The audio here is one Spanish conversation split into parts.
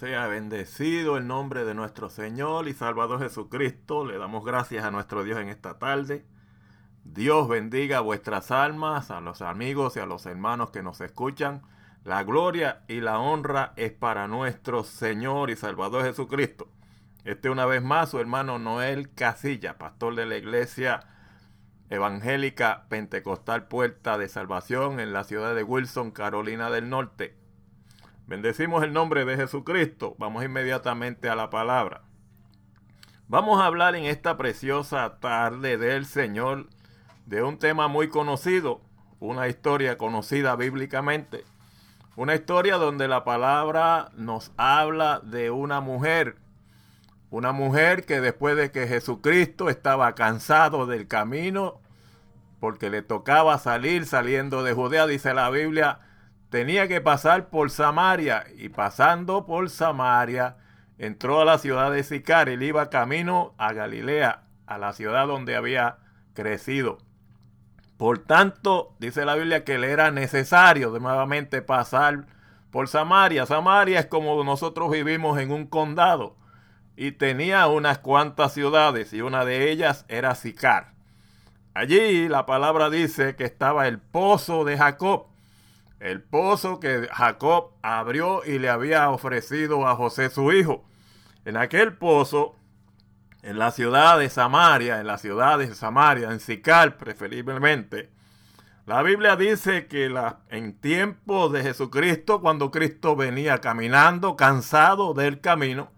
Sea bendecido el nombre de nuestro Señor y Salvador Jesucristo. Le damos gracias a nuestro Dios en esta tarde. Dios bendiga vuestras almas, a los amigos y a los hermanos que nos escuchan. La gloria y la honra es para nuestro Señor y Salvador Jesucristo. Este una vez más su hermano Noel Casilla, pastor de la iglesia evangélica pentecostal Puerta de Salvación en la ciudad de Wilson, Carolina del Norte. Bendecimos el nombre de Jesucristo. Vamos inmediatamente a la palabra. Vamos a hablar en esta preciosa tarde del Señor de un tema muy conocido, una historia conocida bíblicamente, una historia donde la palabra nos habla de una mujer, una mujer que después de que Jesucristo estaba cansado del camino, porque le tocaba salir saliendo de Judea, dice la Biblia, tenía que pasar por Samaria y pasando por Samaria entró a la ciudad de Sicar y iba camino a Galilea, a la ciudad donde había crecido. Por tanto, dice la Biblia que le era necesario nuevamente pasar por Samaria. Samaria es como nosotros vivimos en un condado y tenía unas cuantas ciudades y una de ellas era Sicar. Allí la palabra dice que estaba el pozo de Jacob el pozo que Jacob abrió y le había ofrecido a José su hijo. En aquel pozo, en la ciudad de Samaria, en la ciudad de Samaria, en Sicar preferiblemente, la Biblia dice que en tiempo de Jesucristo, cuando Cristo venía caminando, cansado del camino,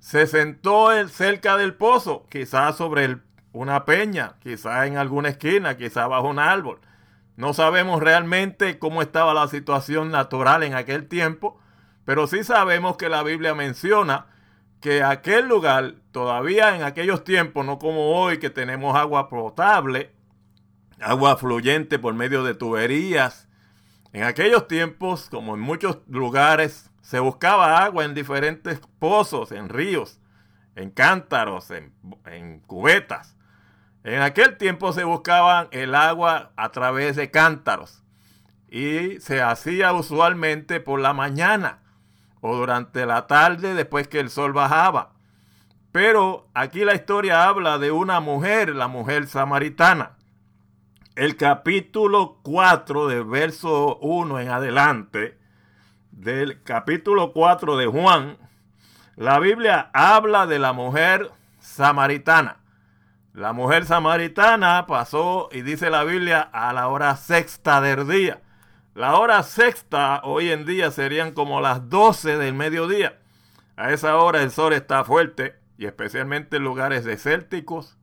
se sentó él cerca del pozo, quizás sobre una peña, quizás en alguna esquina, quizás bajo un árbol. No sabemos realmente cómo estaba la situación natural en aquel tiempo, pero sí sabemos que la Biblia menciona que aquel lugar, todavía en aquellos tiempos, no como hoy que tenemos agua potable, agua fluyente por medio de tuberías, en aquellos tiempos, como en muchos lugares, se buscaba agua en diferentes pozos, en ríos, en cántaros, en, en cubetas. En aquel tiempo se buscaban el agua a través de cántaros y se hacía usualmente por la mañana o durante la tarde después que el sol bajaba. Pero aquí la historia habla de una mujer, la mujer samaritana. El capítulo 4 del verso 1 en adelante, del capítulo 4 de Juan, la Biblia habla de la mujer samaritana. La mujer samaritana pasó, y dice la Biblia, a la hora sexta del día. La hora sexta hoy en día serían como las 12 del mediodía. A esa hora el sol está fuerte y especialmente en lugares desérticos,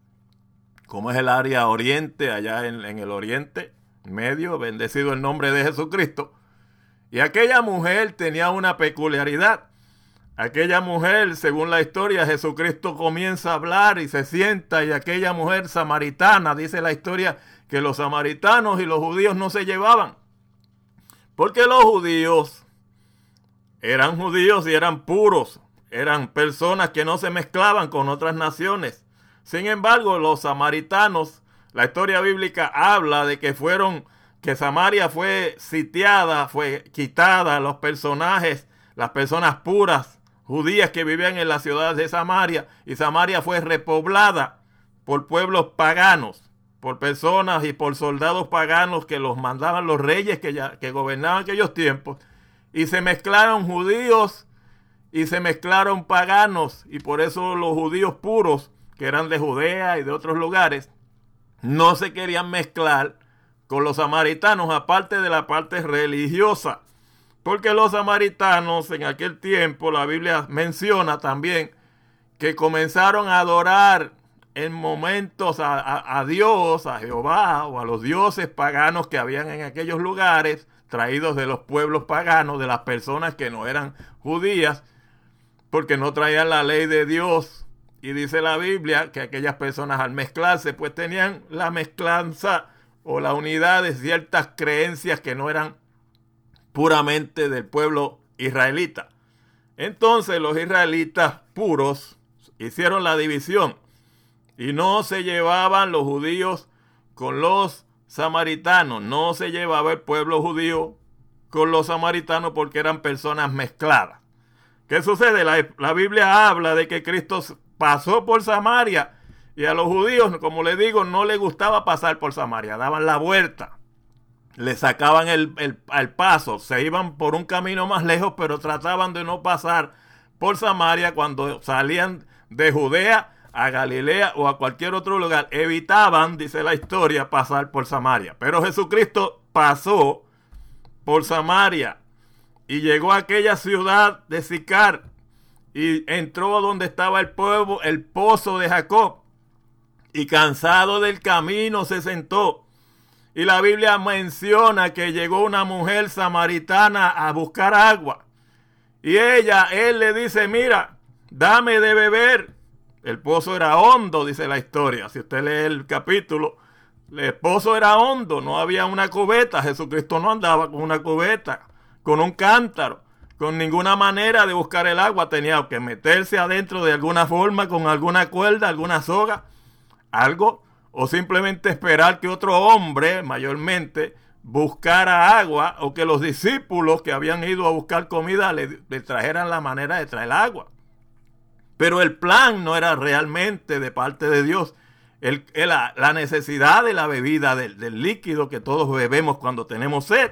como es el área oriente, allá en, en el oriente medio, bendecido el nombre de Jesucristo. Y aquella mujer tenía una peculiaridad. Aquella mujer, según la historia, Jesucristo comienza a hablar y se sienta y aquella mujer samaritana, dice la historia, que los samaritanos y los judíos no se llevaban. Porque los judíos eran judíos y eran puros, eran personas que no se mezclaban con otras naciones. Sin embargo, los samaritanos, la historia bíblica habla de que fueron, que Samaria fue sitiada, fue quitada, los personajes, las personas puras judías que vivían en la ciudad de Samaria y Samaria fue repoblada por pueblos paganos, por personas y por soldados paganos que los mandaban los reyes que, ya, que gobernaban aquellos tiempos y se mezclaron judíos y se mezclaron paganos y por eso los judíos puros que eran de Judea y de otros lugares no se querían mezclar con los samaritanos aparte de la parte religiosa porque los samaritanos en aquel tiempo, la Biblia menciona también que comenzaron a adorar en momentos a, Dios, a Jehová o a los dioses paganos que habían en aquellos lugares, traídos de los pueblos paganos, de las personas que no eran judías, porque no traían la ley de Dios. Y dice la Biblia que aquellas personas al mezclarse, pues tenían la mezclanza o la unidad de ciertas creencias que no eran puramente del pueblo israelita. Entonces los israelitas puros hicieron la división y no se llevaban los judíos con los samaritanos, no se llevaba el pueblo judío con los samaritanos porque eran personas mezcladas. ¿Qué sucede? La, Biblia habla de que Cristo pasó por Samaria y a los judíos, como le digo, no les gustaba pasar por Samaria, daban la vuelta, le sacaban el, el, paso, se iban por un camino más lejos, pero trataban de no pasar por Samaria cuando salían de Judea a Galilea o a cualquier otro lugar. Evitaban, dice la historia, pasar por Samaria. Pero Jesucristo pasó por Samaria y llegó a aquella ciudad de Sicar y entró donde estaba el pueblo, el pozo de Jacob y cansado del camino se sentó. Y la Biblia menciona que llegó una mujer samaritana a buscar agua. Y ella, él le dice, mira, dame de beber. El pozo era hondo, dice la historia. Si usted lee el capítulo, el pozo era hondo, no había una cubeta. Jesucristo no andaba con una cubeta, con un cántaro, con ninguna manera de buscar el agua. Tenía que meterse adentro de alguna forma, con alguna cuerda, alguna soga algo o simplemente esperar que otro hombre, mayormente, buscara agua o que los discípulos que habían ido a buscar comida le, trajeran la manera de traer agua. Pero el plan no era realmente de parte de Dios. El, la, necesidad de la bebida, del líquido que todos bebemos cuando tenemos sed,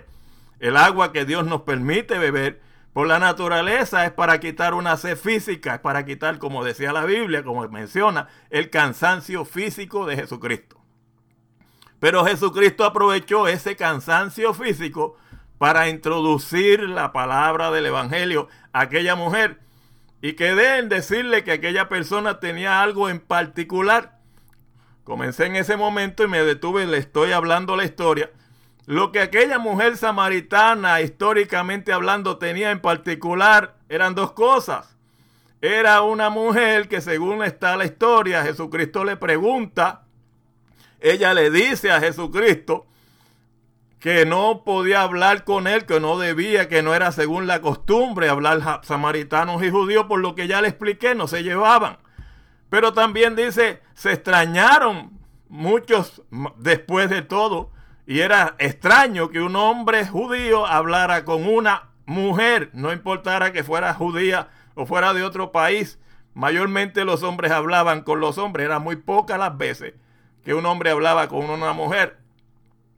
el agua que Dios nos permite beber, por la naturaleza es para quitar una sed física, es para quitar, como decía la Biblia, como menciona, el cansancio físico de Jesucristo. Pero Jesucristo aprovechó ese cansancio físico para introducir la palabra del Evangelio a aquella mujer y quedé en decirle que aquella persona tenía algo en particular. Comencé en ese momento y me detuve, le estoy hablando la historia lo que aquella mujer samaritana, históricamente hablando, tenía en particular eran dos cosas. Era una mujer que según está la historia, Jesucristo le pregunta, ella le dice a Jesucristo que no podía hablar con él, que no debía, que no era según la costumbre hablar samaritanos y judíos, por lo que ya le expliqué, no se llevaban. Pero también dice, se extrañaron muchos después de todo y era extraño que un hombre judío hablara con una mujer, no importara que fuera judía o fuera de otro país. Mayormente los hombres hablaban con los hombres, era muy pocas las veces que un hombre hablaba con una mujer.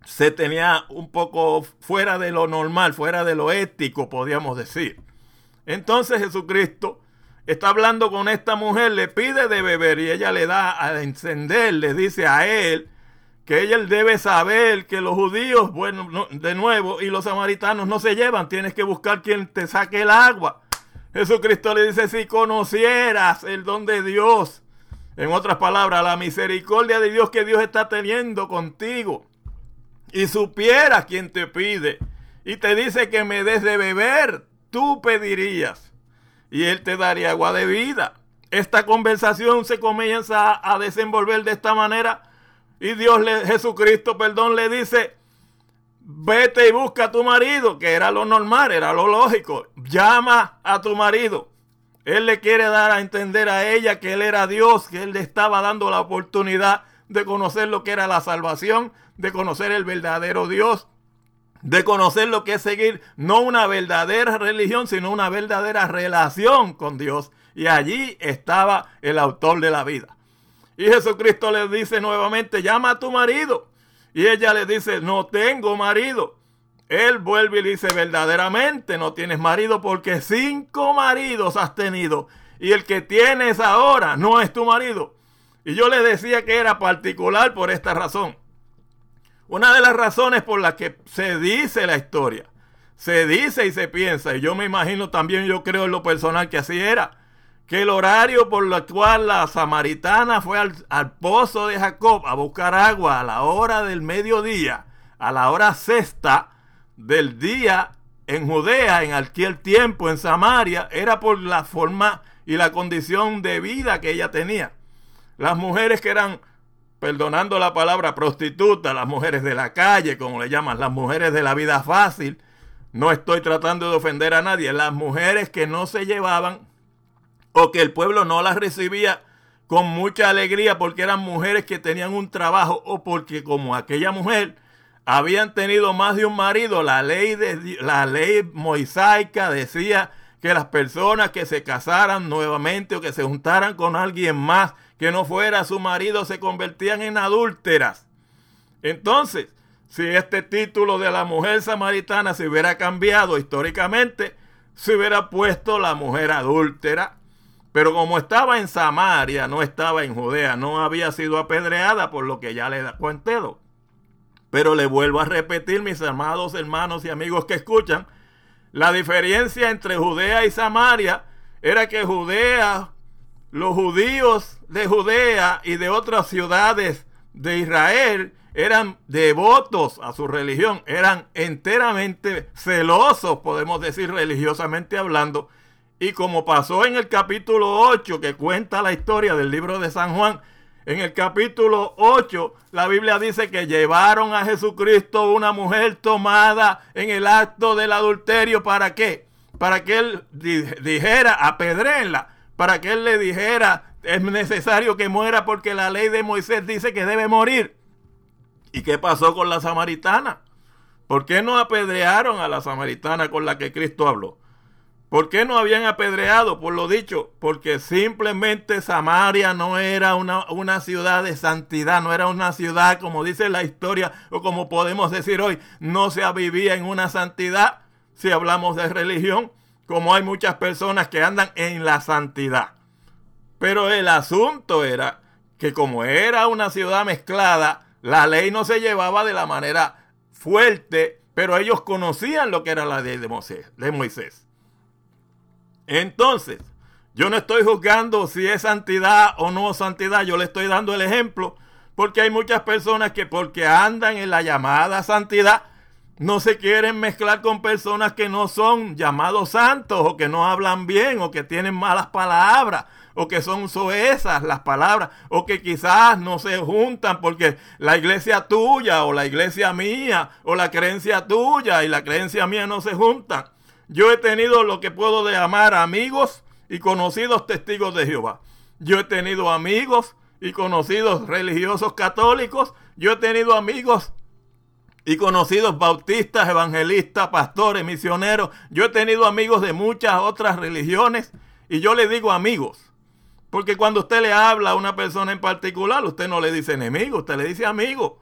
Se tenía un poco fuera de lo normal, fuera de lo ético, podríamos decir. Entonces Jesucristo está hablando con esta mujer, le pide de beber y ella le da a encender, le dice a él que ella debe saber que los judíos, bueno, de nuevo, y los samaritanos no se llevan, tienes que buscar quien te saque el agua. Jesucristo le dice, si conocieras el don de Dios, en otras palabras, la misericordia de Dios que Dios está teniendo contigo, y supieras quien te pide, y te dice que me des de beber, tú pedirías, y Él te daría agua de vida. Esta conversación se comienza a desenvolver de esta manera y Dios, le, Jesucristo, perdón, le dice, vete y busca a tu marido, que era lo normal, era lo lógico. Llama a tu marido. Él le quiere dar a entender a ella que él era Dios, que él le estaba dando la oportunidad de conocer lo que era la salvación, de conocer el verdadero Dios, de conocer lo que es seguir no una verdadera religión, sino una verdadera relación con Dios. Y allí estaba el autor de la vida. Y Jesucristo le dice nuevamente, llama a tu marido. Y ella le dice, no tengo marido. Él vuelve y le dice, verdaderamente no tienes marido porque cinco maridos has tenido. Y el que tienes ahora no es tu marido. Y yo le decía que era particular por esta razón. Una de las razones por las que se dice la historia, se dice y se piensa, y yo me imagino también, yo creo en lo personal que así era, que el horario por el cual la samaritana fue al, pozo de Jacob a buscar agua a la hora del mediodía, a la hora sexta del día en Judea, en aquel tiempo en Samaria, era por la forma y la condición de vida que ella tenía. Las mujeres que eran, perdonando la palabra prostituta, las mujeres de la calle, como le llaman, las mujeres de la vida fácil, no estoy tratando de ofender a nadie, las mujeres que no se llevaban o que el pueblo no las recibía con mucha alegría porque eran mujeres que tenían un trabajo o porque como aquella mujer habían tenido más de un marido, la ley de la ley mosaica decía que las personas que se casaran nuevamente o que se juntaran con alguien más que no fuera su marido se convertían en adúlteras. Entonces, si este título de la mujer samaritana se hubiera cambiado históricamente, se hubiera puesto la mujer adúltera. Pero como estaba en Samaria, no estaba en Judea, no había sido apedreada por lo que ya le da cuentedo. Pero le vuelvo a repetir, mis amados hermanos y amigos que escuchan, la diferencia entre Judea y Samaria era que Judea, los judíos de Judea y de otras ciudades de Israel eran devotos a su religión, eran enteramente celosos, podemos decir religiosamente hablando. Y como pasó en el capítulo 8 que cuenta la historia del libro de San Juan, en el capítulo 8, la Biblia dice que llevaron a Jesucristo una mujer tomada en el acto del adulterio. ¿Para qué? Para que él dijera, apedrenla, para que él le dijera, es necesario que muera porque la ley de Moisés dice que debe morir. ¿Y qué pasó con la samaritana? ¿Por qué no apedrearon a la samaritana con la que Cristo habló? ¿Por qué no habían apedreado? Por lo dicho, porque simplemente Samaria no era una, una, ciudad de santidad, no era una ciudad, como dice la historia, o como podemos decir hoy, no se vivía en una santidad, si hablamos de religión, como hay muchas personas que andan en la santidad. Pero el asunto era que como era una ciudad mezclada, la ley no se llevaba de la manera fuerte, pero ellos conocían lo que era la ley de. De Moisés. Entonces, yo no estoy juzgando si es santidad o no santidad, yo le estoy dando el ejemplo, porque hay muchas personas que porque andan en la llamada santidad, no se quieren mezclar con personas que no son llamados santos o que no hablan bien o que tienen malas palabras o que son soezas las palabras o que quizás no se juntan porque la iglesia tuya o la iglesia mía o la creencia tuya y la creencia mía no se juntan. Yo he tenido lo que puedo llamar amigos y conocidos testigos de Jehová. Yo he tenido amigos y conocidos religiosos católicos. Yo he tenido amigos y conocidos bautistas, evangelistas, pastores, misioneros. Yo he tenido amigos de muchas otras religiones y yo le digo amigos. Porque cuando usted le habla a una persona en particular, usted no le dice enemigo, usted le dice amigo.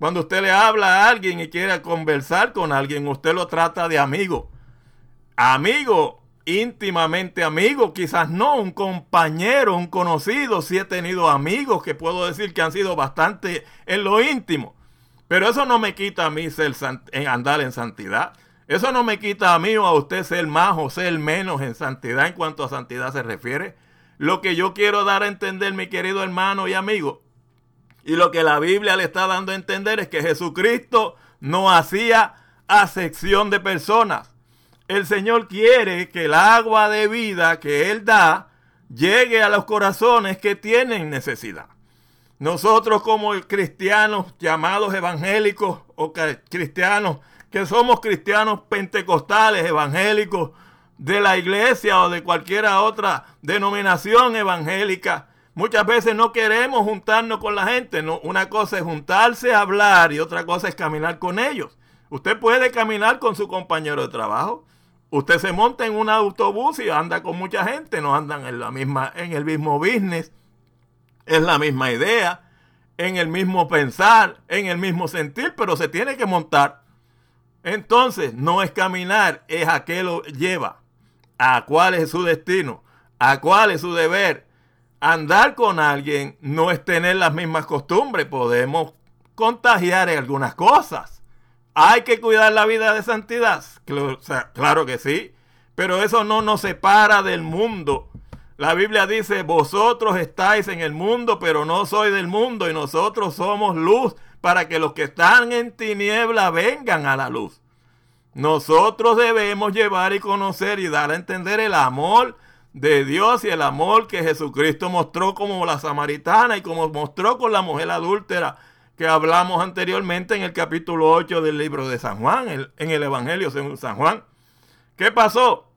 Cuando usted le habla a alguien y quiere conversar con alguien, usted lo trata de amigo amigo, íntimamente amigo, quizás no, un compañero, un conocido, sí he tenido amigos que puedo decir que han sido bastante en lo íntimo. Pero eso no me quita a mí ser andar en santidad. Eso no me quita a mí o a usted ser más o ser menos en santidad en cuanto a santidad se refiere. Lo que yo quiero dar a entender, mi querido hermano y amigo, y lo que la Biblia le está dando a entender es que Jesucristo no hacía acepción de personas el Señor quiere que el agua de vida que Él da llegue a los corazones que tienen necesidad. Nosotros como cristianos llamados evangélicos o cristianos que somos cristianos pentecostales, evangélicos de la iglesia o de cualquier otra denominación evangélica, muchas veces no queremos juntarnos con la gente. No, una cosa es juntarse a hablar y otra cosa es caminar con ellos. Usted puede caminar con su compañero de trabajo, Usted se monta en un autobús y anda con mucha gente, no andan en la misma, en el mismo business, es la misma idea, en el mismo pensar, en el mismo sentir, pero se tiene que montar. Entonces, no es caminar, es a qué lo lleva, a cuál es su destino, a cuál es su deber. Andar con alguien no es tener las mismas costumbres, podemos contagiar algunas cosas hay que cuidar la vida de santidad. Claro que sí. Pero eso no nos separa del mundo. La Biblia dice, vosotros estáis en el mundo, pero no soy del mundo y nosotros somos luz para que los que están en tiniebla vengan a la luz. Nosotros debemos llevar y conocer y dar a entender el amor de Dios y el amor que Jesucristo mostró como la samaritana y como mostró con la mujer adúltera que hablamos anteriormente en el capítulo 8 del libro de San Juan, en el Evangelio según San Juan. ¿Qué pasó?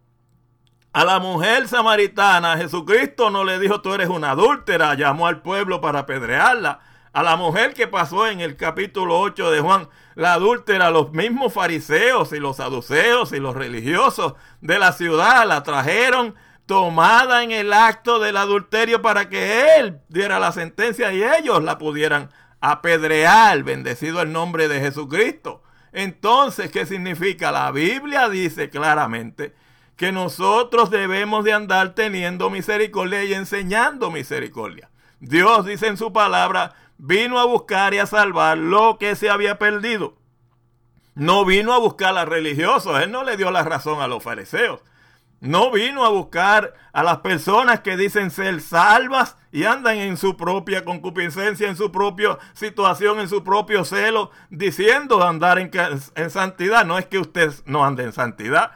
A la mujer samaritana Jesucristo no le dijo tú eres una adúltera, llamó al pueblo para apedrearla. a la mujer que pasó en el capítulo 8 de Juan, la adúltera, los mismos fariseos y los saduceos y los religiosos de la ciudad la trajeron tomada en el acto del adulterio para que él diera la sentencia y ellos la pudieran apedrear, bendecido el nombre de Jesucristo. Entonces, ¿qué significa? La Biblia dice claramente que nosotros debemos de andar teniendo misericordia y enseñando misericordia. Dios dice en su palabra, vino a buscar y a salvar lo que se había perdido. No vino a buscar a religiosos, Él no le dio la razón a los fariseos. No vino a buscar a las personas que dicen ser salvas y andan en su propia concupiscencia, en su propia situación, en su propio celo, diciendo andar en, en, santidad. No es que usted no ande en santidad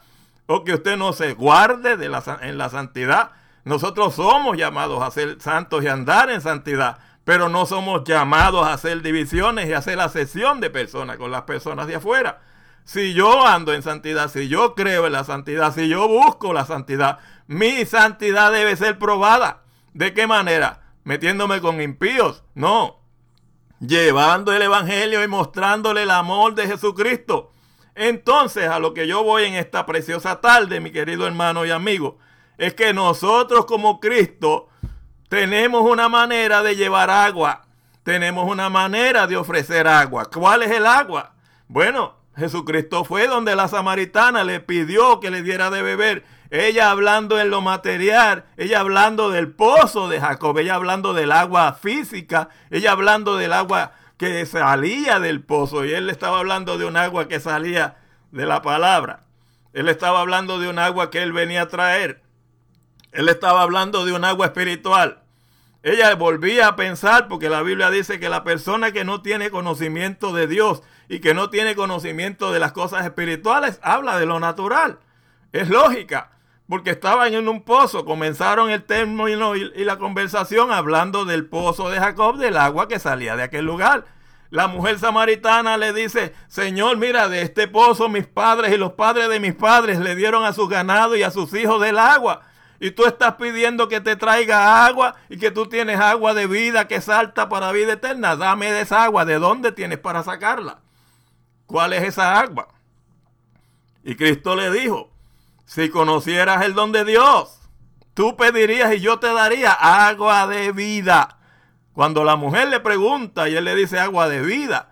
o que usted no se guarde de la, en la santidad. Nosotros somos llamados a ser santos y andar en santidad, pero no somos llamados a hacer divisiones y hacer la sesión de personas con las personas de afuera. Si yo ando en santidad, si yo creo en la santidad, si yo busco la santidad, mi santidad debe ser probada. ¿De qué manera? Metiéndome con impíos. No. Llevando el Evangelio y mostrándole el amor de Jesucristo. Entonces, a lo que yo voy en esta preciosa tarde, mi querido hermano y amigo, es que nosotros como Cristo tenemos una manera de llevar agua. Tenemos una manera de ofrecer agua. ¿Cuál es el agua? Bueno, Jesucristo fue donde la samaritana le pidió que le diera de beber. Ella hablando en lo material, ella hablando del pozo de Jacob, ella hablando del agua física, ella hablando del agua que salía del pozo y él estaba hablando de un agua que salía de la palabra. Él estaba hablando de un agua que él venía a traer. Él estaba hablando de un agua espiritual. Ella volvía a pensar porque la Biblia dice que la persona que no tiene conocimiento de Dios y que no tiene conocimiento de las cosas espirituales, habla de lo natural. Es lógica, porque estaban en un pozo, comenzaron el término y, la conversación hablando del pozo de Jacob, del agua que salía de aquel lugar. La mujer samaritana le dice, Señor, mira, de este pozo mis padres y los padres de mis padres le dieron a sus ganados y a sus hijos del agua. Y tú estás pidiendo que te traiga agua y que tú tienes agua de vida que salta para vida eterna. Dame de esa agua. ¿De dónde tienes para sacarla? ¿Cuál es esa agua? Y Cristo le dijo, si conocieras el don de Dios, tú pedirías y yo te daría agua de vida. Cuando la mujer le pregunta y él le dice agua de vida,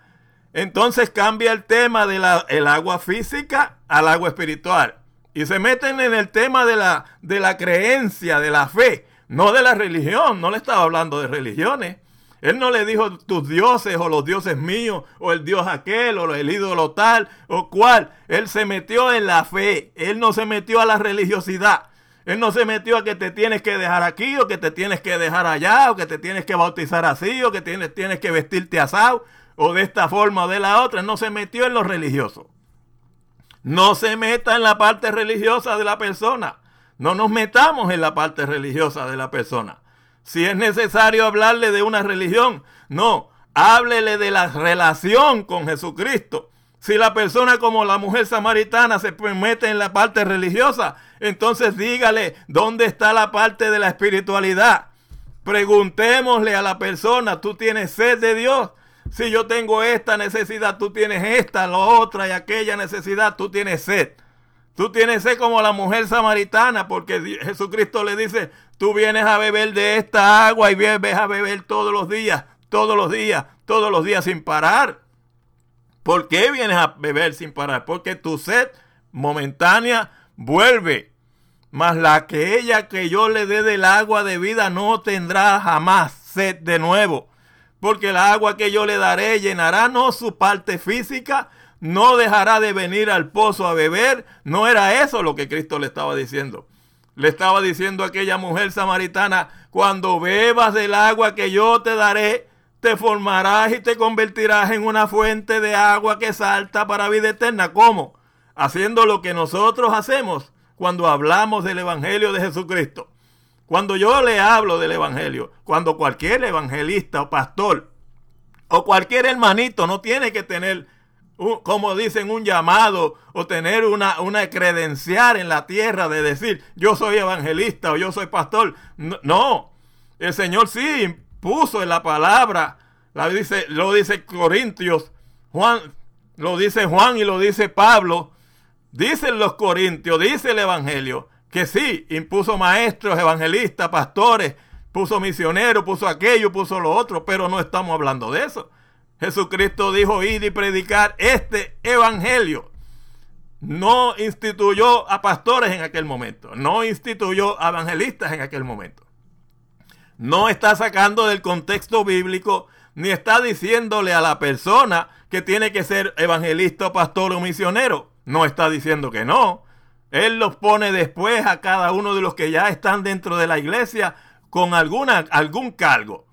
entonces cambia el tema del el agua física al agua espiritual. Y se meten en el tema de la, de la creencia, de la fe, no de la religión. No le estaba hablando de religiones. Él no le dijo tus dioses o los dioses míos o el dios aquel o el ídolo tal o cual. Él se metió en la fe. Él no se metió a la religiosidad. Él no se metió a que te tienes que dejar aquí o que te tienes que dejar allá o que te tienes que bautizar así o que tienes, tienes que vestirte asado o de esta forma o de la otra. no se metió en lo religioso. No se meta en la parte religiosa de la persona. No nos metamos en la parte religiosa de la persona. Si es necesario hablarle de una religión, no, háblele de la relación con Jesucristo. Si la persona como la mujer samaritana se mete en la parte religiosa, entonces dígale dónde está la parte de la espiritualidad. Preguntémosle a la persona, ¿tú tienes sed de Dios? Si yo tengo esta necesidad, tú tienes esta, la otra y aquella necesidad, tú tienes sed. Tú tienes sed como la mujer samaritana, porque Jesucristo le dice, tú vienes a beber de esta agua y vienes a beber todos los días, todos los días, todos los días sin parar. ¿Por qué vienes a beber sin parar? Porque tu sed momentánea vuelve. Mas la que ella que yo le dé del agua de vida no tendrá jamás sed de nuevo. Porque el agua que yo le daré llenará no su parte física, no dejará de venir al pozo a beber. No era eso lo que Cristo le estaba diciendo. Le estaba diciendo a aquella mujer samaritana, cuando bebas del agua que yo te daré, te formarás y te convertirás en una fuente de agua que salta para vida eterna. ¿Cómo? Haciendo lo que nosotros hacemos cuando hablamos del Evangelio de Jesucristo. Cuando yo le hablo del Evangelio, cuando cualquier evangelista o pastor o cualquier hermanito no tiene que tener como dicen, un llamado o tener una, una credencial en la tierra de decir yo soy evangelista o yo soy pastor. No, el Señor sí puso en la palabra La dice, lo dice Corintios, Juan, lo dice Juan y lo dice Pablo. Dicen los Corintios, dice el Evangelio, que sí, impuso maestros, evangelistas, pastores, puso misioneros, puso aquello, puso lo otro, pero no estamos hablando de eso. Jesucristo dijo ir y predicar este evangelio. No instituyó a pastores en aquel momento, no instituyó a evangelistas en aquel momento. No está sacando del contexto bíblico, ni está diciéndole a la persona que tiene que ser evangelista, pastor o misionero. No está diciendo que no. Él los pone después a cada uno de los que ya están dentro de la iglesia con alguna, algún cargo.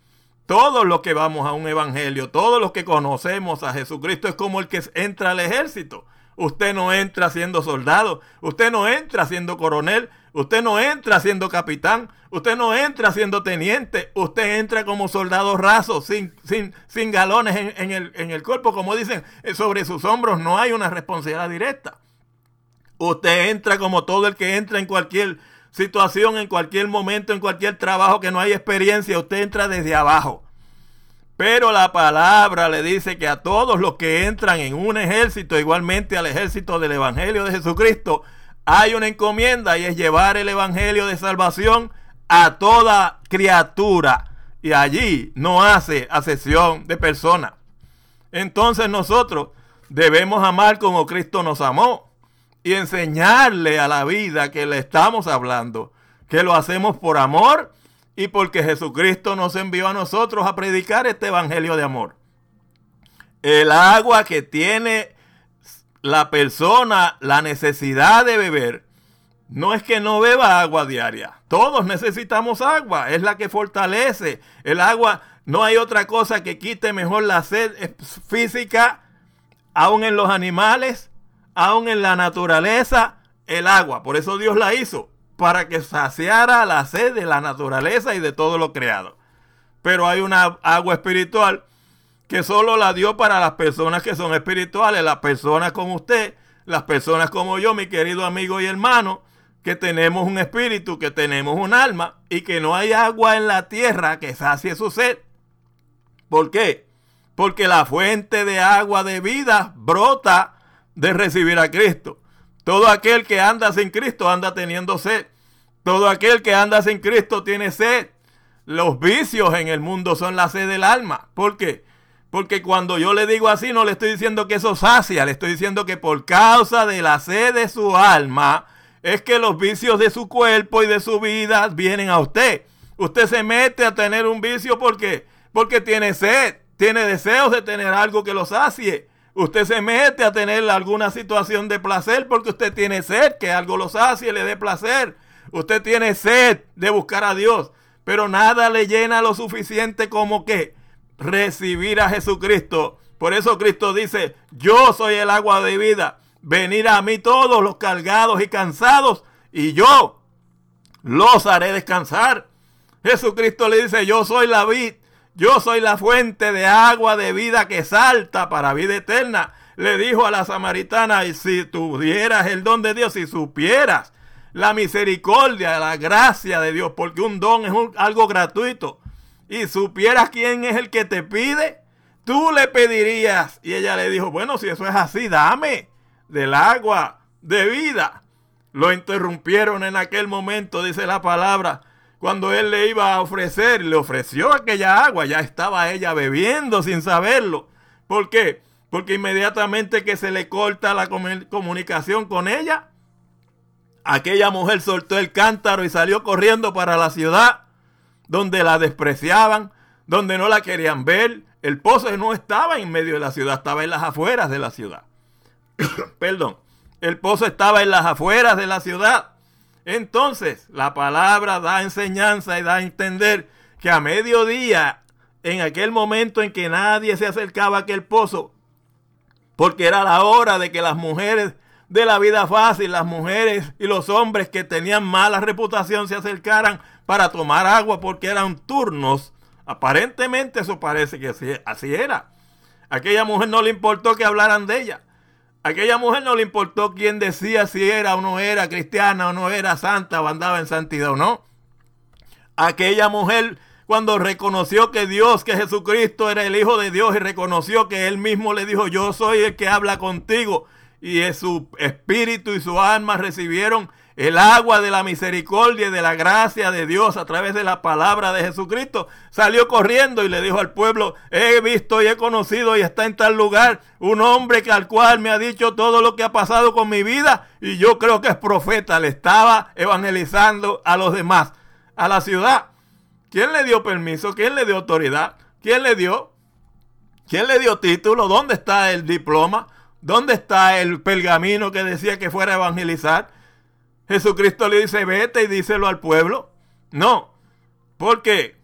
Todos los que vamos a un evangelio, todos los que conocemos a Jesucristo es como el que entra al ejército. Usted no entra siendo soldado, usted no entra siendo coronel, usted no entra siendo capitán, usted no entra siendo teniente, usted entra como soldado raso, sin, sin, sin galones en, el, en el cuerpo, como dicen, eh, sobre sus hombros no hay una responsabilidad directa. Usted entra como todo el que entra en cualquier situación, en cualquier momento, en cualquier trabajo que no hay experiencia, usted entra desde abajo. Pero la palabra le dice que a todos los que entran en un ejército, igualmente al ejército del Evangelio de Jesucristo, hay una encomienda y es llevar el Evangelio de salvación a toda criatura. Y allí no hace asesión de personas. Entonces nosotros debemos amar como Cristo nos amó y enseñarle a la vida que le estamos hablando, que lo hacemos por amor y porque Jesucristo nos envió a nosotros a predicar este evangelio de amor. El agua que tiene la persona la necesidad de beber, no es que no beba agua diaria. Todos necesitamos agua, es la que fortalece. El agua, no hay otra cosa que quite mejor la sed física, aún en los animales, aún en la naturaleza, el agua. Por eso Dios la hizo, para que saciara la sed de la naturaleza y de todo lo creado. Pero hay una agua espiritual que solo la dio para las personas que son espirituales, las personas como usted, las personas como yo, mi querido amigo y hermano, que tenemos un espíritu, que tenemos un alma y que no hay agua en la tierra que sacie su sed. ¿Por qué? Porque la fuente de agua de vida brota de recibir a Cristo. Todo aquel que anda sin Cristo anda teniendo sed. Todo aquel que anda sin Cristo tiene sed. Los vicios en el mundo son la sed del alma. ¿Por qué? Porque cuando yo le digo así, no le estoy diciendo que eso sacia, le estoy diciendo que por causa de la sed de su alma, es que los vicios de su cuerpo y de su vida vienen a usted. Usted se mete a tener un vicio porque porque tiene sed, tiene deseos de tener algo que lo sacie. Usted se mete a tener alguna situación de placer porque usted tiene sed, que algo lo sacie, le dé placer. Usted tiene sed de buscar a Dios, pero nada le llena lo suficiente como que recibir a Jesucristo. Por eso Cristo dice, yo soy el agua de vida. Venir a mí todos los cargados y cansados y yo los haré descansar. Jesucristo le dice, yo soy la vid yo soy la fuente de agua de vida que salta para vida eterna. Le dijo a la samaritana, y si tuvieras el don de Dios, si supieras la misericordia, la gracia de Dios, porque un don es algo gratuito, y supieras quién es el que te pide, tú le pedirías. Y ella le dijo, bueno, si eso es así, dame del agua de vida. Lo interrumpieron en aquel momento, dice la palabra, cuando él le iba a ofrecer, le ofreció aquella agua, ya estaba ella bebiendo sin saberlo. ¿Por qué? Porque inmediatamente que se le corta la comunicación con ella, aquella mujer soltó el cántaro y salió corriendo para la ciudad, donde la despreciaban, donde no la querían ver. El pozo no estaba en medio de la ciudad, estaba en las afueras de la ciudad. Perdón, el pozo estaba en las afueras de la ciudad. Entonces, la palabra da enseñanza y da a entender que a mediodía, en aquel momento en que nadie se acercaba a aquel pozo, porque era la hora de que las mujeres de la vida fácil, las mujeres y los hombres que tenían mala reputación se acercaran para tomar agua porque eran turnos. Aparentemente eso parece que así, era. Aquella mujer no le importó que hablaran de ella. Aquella mujer no le importó quién decía si era o no era cristiana o no era santa o andaba en santidad o no. Aquella mujer, cuando reconoció que Dios, que Jesucristo era el Hijo de Dios y reconoció que Él mismo le dijo, yo soy el que habla contigo. Y su espíritu y su alma recibieron el agua de la misericordia y de la gracia de Dios a través de la palabra de Jesucristo, salió corriendo y le dijo al pueblo, he visto y he conocido y está en tal lugar un hombre que al cual me ha dicho todo lo que ha pasado con mi vida y yo creo que es profeta, le estaba evangelizando a los demás, a la ciudad. ¿Quién le dio permiso? ¿Quién le dio autoridad? ¿Quién le dio? ¿Quién le dio título? ¿Dónde está el diploma? ¿Dónde está el pergamino que decía que fuera a evangelizar? Jesucristo le dice, vete y díselo al pueblo. No. ¿Por qué?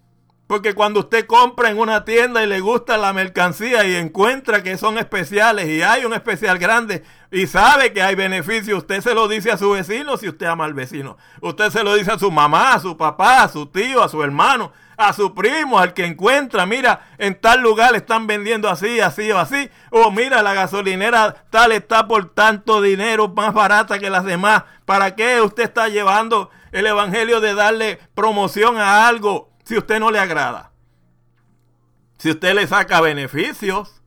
Porque cuando usted compra en una tienda y le gusta la mercancía y encuentra que son especiales y hay un especial grande y sabe que hay beneficio, usted se lo dice a su vecino si usted ama al vecino. Usted se lo dice a su mamá, a su papá, a su tío, a su hermano, a su primo, al que encuentra, mira, en tal lugar están vendiendo así, así o así. O mira, la gasolinera tal está por tanto dinero más barata que las demás. ¿Para qué usted está llevando el evangelio de darle promoción a algo si usted no le agrada? Si usted le saca beneficios,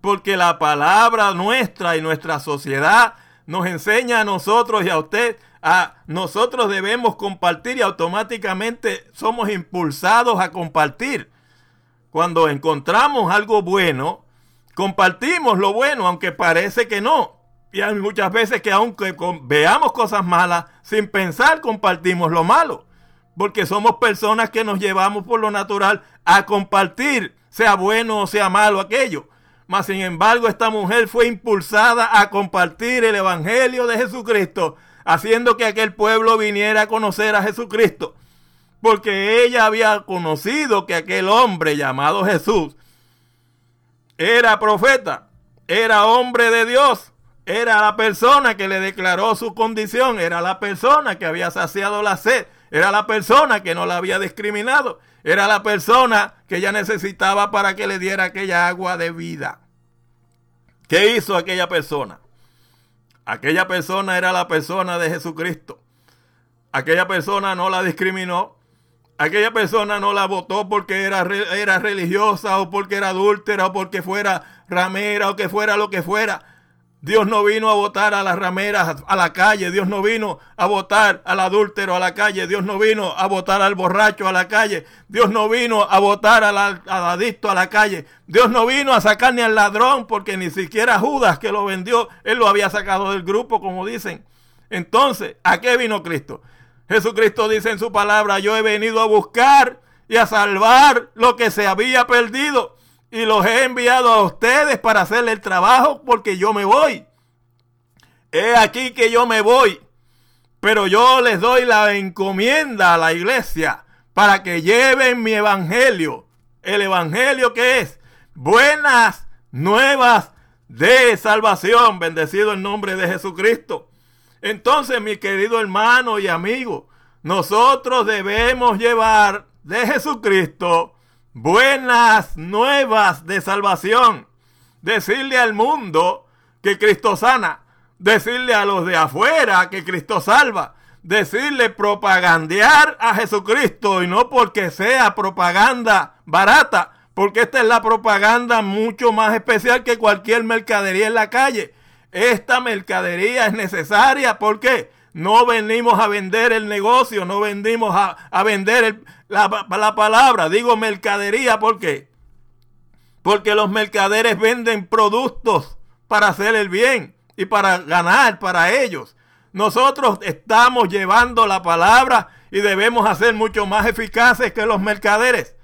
porque la palabra nuestra y nuestra sociedad nos enseña a nosotros y a usted a nosotros debemos compartir y automáticamente somos impulsados a compartir. Cuando encontramos algo bueno, compartimos lo bueno, aunque parece que no. Y hay muchas veces que aunque veamos cosas malas, sin pensar compartimos lo malo. Porque somos personas que nos llevamos por lo natural a compartir, sea bueno o sea malo aquello. Mas sin embargo, esta mujer fue impulsada a compartir el Evangelio de Jesucristo, haciendo que aquel pueblo viniera a conocer a Jesucristo. Porque ella había conocido que aquel hombre llamado Jesús era profeta, era hombre de Dios, era la persona que le declaró su condición, era la persona que había saciado la sed, era la persona que no la había discriminado, era la persona que ella necesitaba para que le diera aquella agua de vida. ¿Qué hizo aquella persona? Aquella persona era la persona de Jesucristo. Aquella persona no la discriminó. Aquella persona no la votó porque era, era religiosa o porque era adúltera o porque fuera ramera o que fuera lo que fuera. Dios no vino a votar a las rameras a la calle, Dios no vino a votar al adúltero a la calle, Dios no vino a votar al borracho a la calle, Dios no vino a votar al, adicto a la calle, Dios no vino a sacar ni al ladrón porque ni siquiera Judas que lo vendió, él lo había sacado del grupo como dicen. Entonces, ¿a qué vino Cristo? Jesucristo dice en su palabra, yo he venido a buscar y a salvar lo que se había perdido y los he enviado a ustedes para hacerle el trabajo porque yo me voy. He aquí que yo me voy, pero yo les doy la encomienda a la iglesia para que lleven mi evangelio. El evangelio que es buenas nuevas de salvación. Bendecido el nombre de Jesucristo. Entonces, mi querido hermano y amigo, nosotros debemos llevar de Jesucristo buenas nuevas de salvación. Decirle al mundo que Cristo sana. Decirle a los de afuera que Cristo salva. Decirle propagandear a Jesucristo y no porque sea propaganda barata, porque esta es la propaganda mucho más especial que cualquier mercadería en la calle. Esta mercadería es necesaria porque no venimos a vender el negocio, no venimos a, a vender la, la palabra, digo mercadería, ¿por qué? Porque los mercaderes venden productos para hacer el bien y para ganar para ellos. Nosotros estamos llevando la palabra y debemos hacer mucho más eficaces que los mercaderes,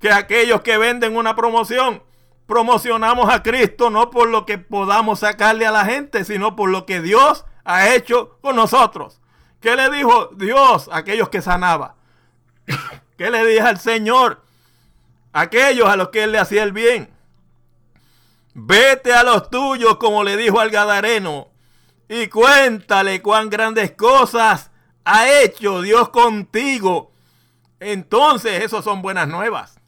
que aquellos que venden una promoción. Promocionamos a Cristo no por lo que podamos sacarle a la gente, sino por lo que Dios ha hecho con nosotros. ¿Qué le dijo Dios a aquellos que sanaba? ¿Qué le dije al Señor? Aquellos a los que Él le hacía el bien. Vete a los tuyos, como le dijo al Gadareno, y cuéntale cuán grandes cosas ha hecho Dios contigo. Entonces, eso son buenas nuevas.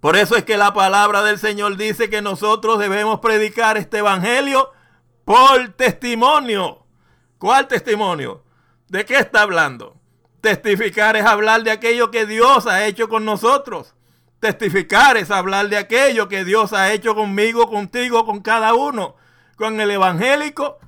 Por eso es que la palabra del Señor dice que nosotros debemos predicar este evangelio por testimonio. ¿Cuál testimonio? ¿De qué está hablando? Testificar es hablar de aquello que Dios ha hecho con nosotros. Testificar es hablar de aquello que Dios ha hecho conmigo, contigo, con cada uno. Con el evangélico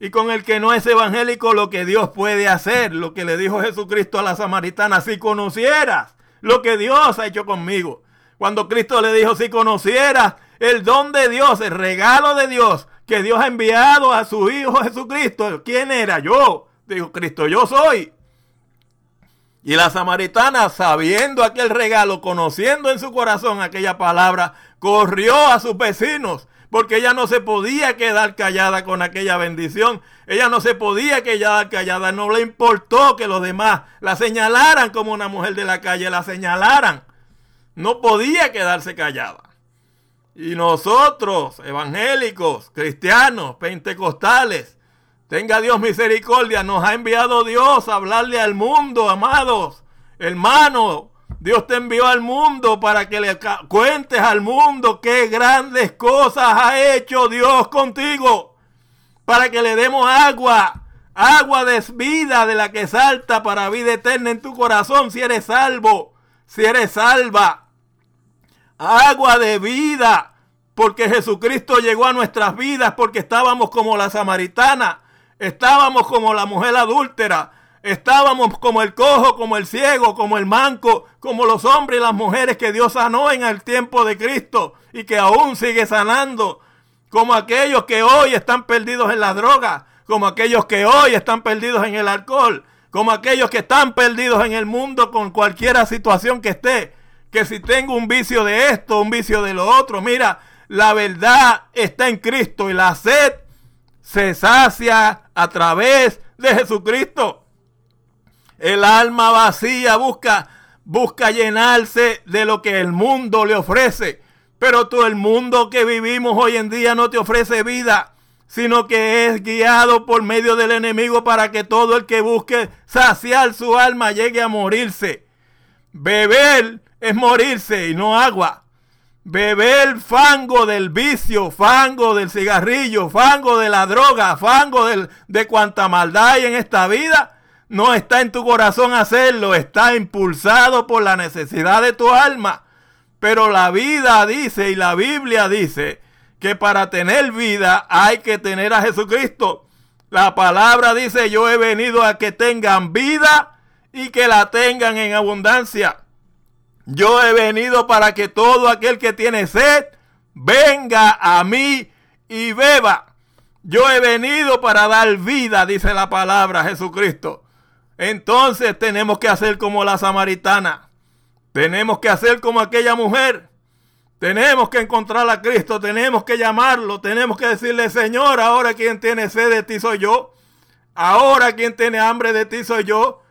y con el que no es evangélico, lo que Dios puede hacer. Lo que le dijo Jesucristo a la samaritana, si conocieras lo que Dios ha hecho conmigo. Cuando Cristo le dijo, si conocieras el don de Dios, el regalo de Dios, que Dios ha enviado a su Hijo Jesucristo, ¿quién era? Yo. Dijo Cristo, yo soy. Y la samaritana, sabiendo aquel regalo, conociendo en su corazón aquella palabra, corrió a sus vecinos, porque ella no se podía quedar callada con aquella bendición. Ella no se podía quedar callada, no le importó que los demás la señalaran como una mujer de la calle, la señalaran. No podía quedarse callada. Y nosotros, evangélicos, cristianos, pentecostales, Tenga Dios misericordia, nos ha enviado Dios a hablarle al mundo, amados. Hermano, Dios te envió al mundo para que le cuentes al mundo qué grandes cosas ha hecho Dios contigo. Para que le demos agua, agua de vida de la que salta para vida eterna en tu corazón si eres salvo, si eres salva. Agua de vida, porque Jesucristo llegó a nuestras vidas porque estábamos como la samaritana Estábamos como la mujer adúltera. Estábamos como el cojo, como el ciego, como el manco, como los hombres y las mujeres que Dios sanó en el tiempo de Cristo y que aún sigue sanando. Como aquellos que hoy están perdidos en la droga, como aquellos que hoy están perdidos en el alcohol, como aquellos que están perdidos en el mundo con cualquier situación que esté. Que si tengo un vicio de esto, un vicio de lo otro, mira, la verdad está en Cristo y la sed se sacia a través de Jesucristo. El alma vacía busca, busca llenarse de lo que el mundo le ofrece. Pero todo el mundo que vivimos hoy en día no te ofrece vida, sino que es guiado por medio del enemigo para que todo el que busque saciar su alma llegue a morirse. Beber es morirse y no agua. Beber fango del vicio, fango del cigarrillo, fango de la droga, fango de cuanta maldad hay en esta vida, no está en tu corazón hacerlo, está impulsado por la necesidad de tu alma. Pero la vida dice y la Biblia dice que para tener vida hay que tener a Jesucristo. La palabra dice, yo he venido a que tengan vida y que la tengan en abundancia. Yo he venido para que todo aquel que tiene sed venga a mí y beba. Yo he venido para dar vida, dice la palabra Jesucristo. Entonces tenemos que hacer como la samaritana. Tenemos que hacer como aquella mujer. Tenemos que encontrar a Cristo, tenemos que llamarlo, tenemos que decirle, Señor, ahora quien tiene sed de ti soy yo. Ahora quien tiene hambre de ti soy yo.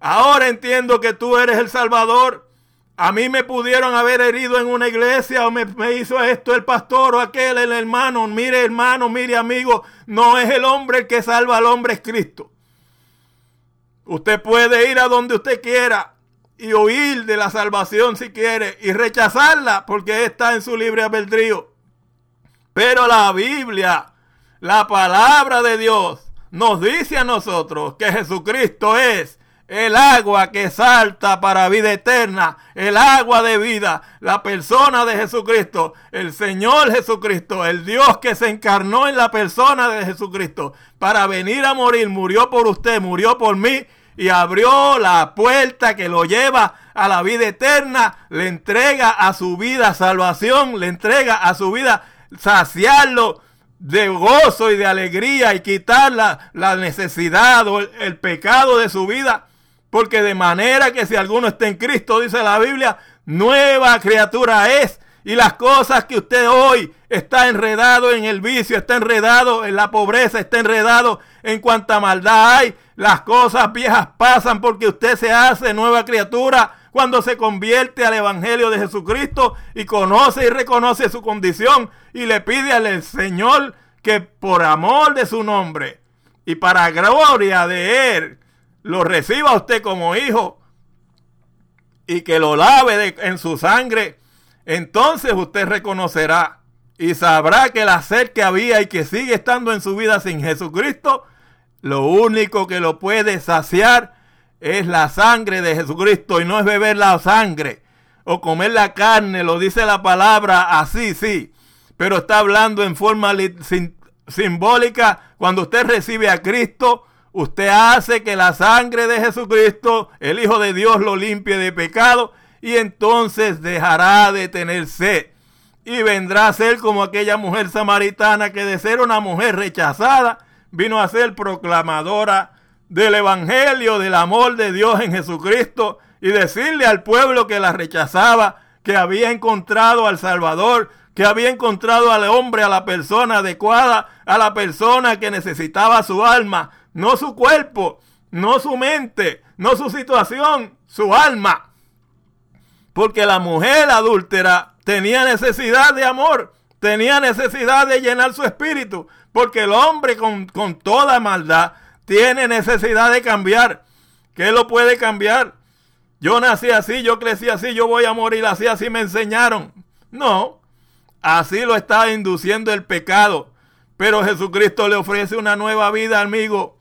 Ahora entiendo que tú eres el Salvador. A mí me pudieron haber herido en una iglesia o me, hizo esto el pastor o aquel, el hermano. Mire hermano, mire amigo, no es el hombre el que salva al hombre, es Cristo. Usted puede ir a donde usted quiera y oír de la salvación si quiere y rechazarla porque está en su libre albedrío. Pero la Biblia, la palabra de Dios, nos dice a nosotros que Jesucristo es el agua que salta para vida eterna, el agua de vida, la persona de Jesucristo, el Señor Jesucristo, el Dios que se encarnó en la persona de Jesucristo para venir a morir, murió por usted, murió por mí y abrió la puerta que lo lleva a la vida eterna, le entrega a su vida salvación, le entrega a su vida saciarlo de gozo y de alegría y quitar la, necesidad o el pecado de su vida porque de manera que si alguno está en Cristo, dice la Biblia, nueva criatura es. Y las cosas que usted hoy está enredado en el vicio, está enredado en la pobreza, está enredado en cuanta maldad hay, las cosas viejas pasan porque usted se hace nueva criatura cuando se convierte al Evangelio de Jesucristo y conoce y reconoce su condición y le pide al Señor que por amor de su nombre y para gloria de Él lo reciba usted como hijo y que lo lave en su sangre, entonces usted reconocerá y sabrá que la sed que había y que sigue estando en su vida sin Jesucristo, lo único que lo puede saciar es la sangre de Jesucristo y no es beber la sangre o comer la carne, lo dice la palabra así, sí, pero está hablando en forma simbólica. Cuando usted recibe a Cristo, usted hace que la sangre de Jesucristo, el Hijo de Dios, lo limpie de pecado y entonces dejará de tener sed. Y vendrá a ser como aquella mujer samaritana que de ser una mujer rechazada, vino a ser proclamadora del Evangelio, del amor de Dios en Jesucristo y decirle al pueblo que la rechazaba que había encontrado al Salvador, que había encontrado al hombre, a la persona adecuada, a la persona que necesitaba su alma, no su cuerpo, no su mente, no su situación, su alma. Porque la mujer adúltera tenía necesidad de amor, tenía necesidad de llenar su espíritu, porque el hombre con, con toda maldad tiene necesidad de cambiar. ¿Qué lo puede cambiar? Yo nací así, yo crecí así, yo voy a morir así, así me enseñaron. No, así lo está induciendo el pecado. Pero Jesucristo le ofrece una nueva vida, amigo.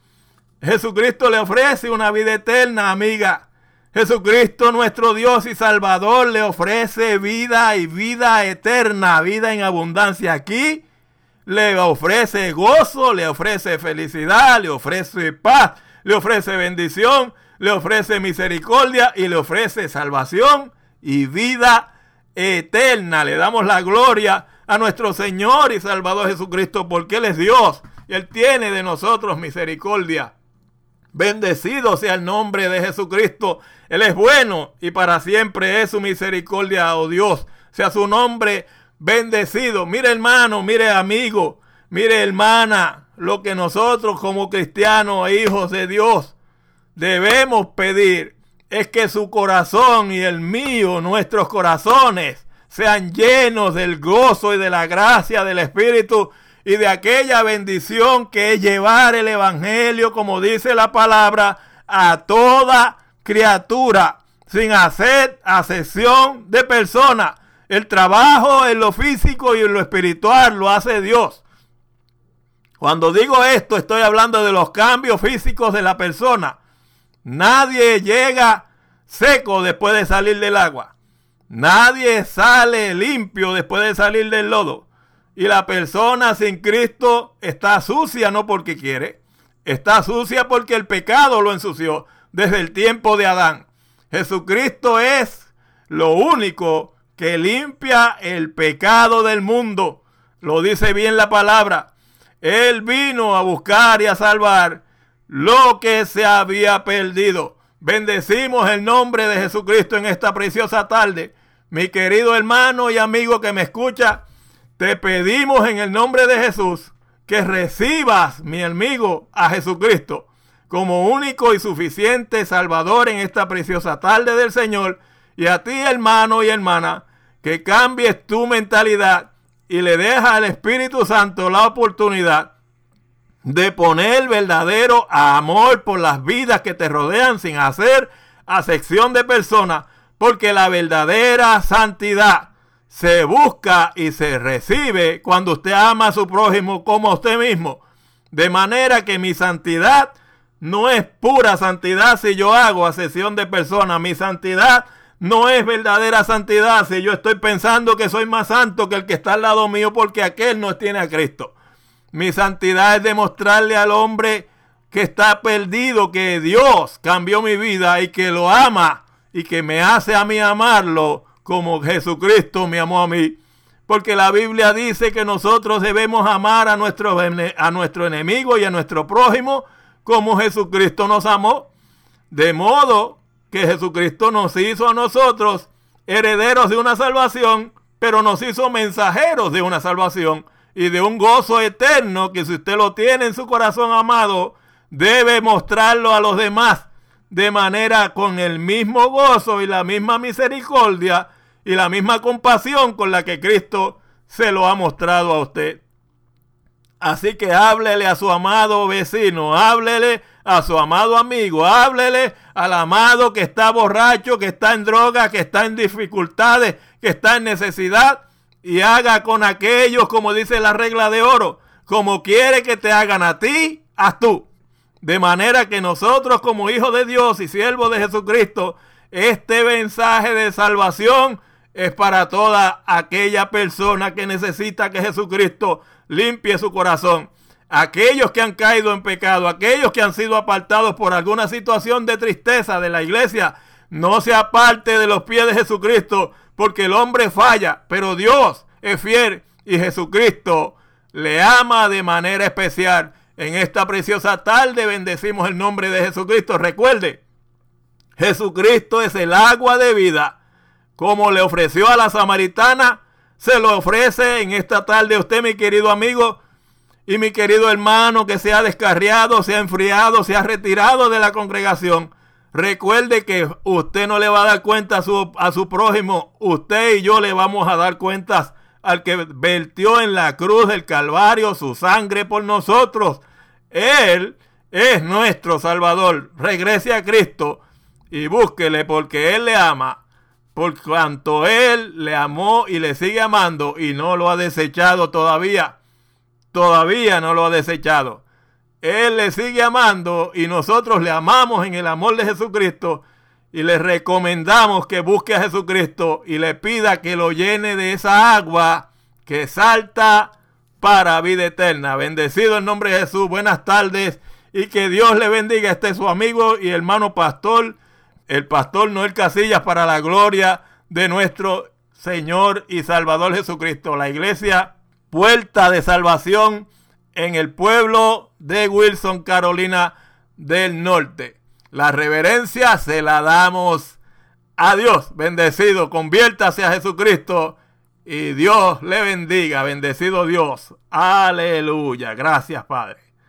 Jesucristo le ofrece una vida eterna, amiga. Jesucristo, nuestro Dios y Salvador, le ofrece vida y vida eterna, vida en abundancia aquí le ofrece gozo, le ofrece felicidad, le ofrece paz, le ofrece bendición, le ofrece misericordia y le ofrece salvación y vida eterna. Le damos la gloria a nuestro Señor y Salvador Jesucristo porque Él es Dios y Él tiene de nosotros misericordia. Bendecido sea el nombre de Jesucristo. Él es bueno y para siempre es su misericordia, oh Dios. Sea su nombre bendecido. Mire hermano, mire amigo, mire hermana, lo que nosotros como cristianos e hijos de Dios debemos pedir es que su corazón y el mío, nuestros corazones, sean llenos del gozo y de la gracia del Espíritu y de aquella bendición que es llevar el Evangelio, como dice la palabra, a toda criatura, sin hacer asesión de personas el trabajo en lo físico y en lo espiritual lo hace Dios. Cuando digo esto, estoy hablando de los cambios físicos de la persona. Nadie llega seco después de salir del agua. Nadie sale limpio después de salir del lodo. Y la persona sin Cristo está sucia no porque quiere. Está sucia porque el pecado lo ensució desde el tiempo de Adán. Jesucristo es lo único que limpia el pecado del mundo. Lo dice bien la palabra. Él vino a buscar y a salvar lo que se había perdido. Bendecimos el nombre de Jesucristo en esta preciosa tarde. Mi querido hermano y amigo que me escucha, te pedimos en el nombre de Jesús que recibas, mi amigo, a Jesucristo como único y suficiente Salvador en esta preciosa tarde del Señor. Y a ti, hermano y hermana, que cambies tu mentalidad y le dejas al Espíritu Santo la oportunidad de poner verdadero amor por las vidas que te rodean sin hacer acepción de personas, porque la verdadera santidad se busca y se recibe cuando usted ama a su prójimo como a usted mismo. De manera que mi santidad no es pura santidad si yo hago acepción de personas. Mi santidad no es verdadera santidad si yo estoy pensando que soy más santo que el que está al lado mío porque aquel no tiene a Cristo. Mi santidad es demostrarle al hombre que está perdido que Dios cambió mi vida y que lo ama y que me hace a mí amarlo como Jesucristo me amó a mí. Porque la Biblia dice que nosotros debemos amar a nuestro, a nuestro enemigo y a nuestro prójimo como Jesucristo nos amó. De modo que Jesucristo nos hizo a nosotros herederos de una salvación, pero nos hizo mensajeros de una salvación y de un gozo eterno que si usted lo tiene en su corazón amado, debe mostrarlo a los demás de manera con el mismo gozo y la misma misericordia y la misma compasión con la que Cristo se lo ha mostrado a usted. Así que háblele a su amado vecino, háblele a su amado amigo, háblele al amado que está borracho, que está en droga, que está en dificultades, que está en necesidad, y haga con aquellos, como dice la regla de oro, como quiere que te hagan a ti, haz tú. De manera que nosotros como hijos de Dios y siervos de Jesucristo, este mensaje de salvación es para toda aquella persona que necesita que Jesucristo limpie su corazón. Aquellos que han caído en pecado, aquellos que han sido apartados por alguna situación de tristeza de la iglesia, no se aparte de los pies de Jesucristo, porque el hombre falla, pero Dios es fiel y Jesucristo le ama de manera especial. En esta preciosa tarde bendecimos el nombre de Jesucristo. Recuerde, Jesucristo es el agua de vida. Como le ofreció a la samaritana, se lo ofrece en esta tarde a usted, mi querido amigo y mi querido hermano que se ha descarriado, se ha enfriado, se ha retirado de la congregación. Recuerde que usted no le va a dar cuenta a su, a su prójimo, usted y yo le vamos a dar cuentas al que vertió en la cruz del Calvario su sangre por nosotros. Él es nuestro Salvador. Regrese a Cristo y búsquele porque Él le ama, por cuanto Él le amó y le sigue amando y no lo ha desechado todavía. Todavía no lo ha desechado. Él le sigue amando y nosotros le amamos en el amor de Jesucristo y le recomendamos que busque a Jesucristo y le pida que lo llene de esa agua que salta para vida eterna. Bendecido en nombre de Jesús. Buenas tardes y que Dios le bendiga. Este es su amigo y hermano pastor, el pastor Noel Casillas para la gloria de nuestro Señor y Salvador Jesucristo. La iglesia, puerta de salvación en el pueblo de Wilson, Carolina del Norte. La reverencia se la damos a Dios. Bendecido, conviértase a Jesucristo y Dios le bendiga. Bendecido Dios. Aleluya. Gracias, Padre.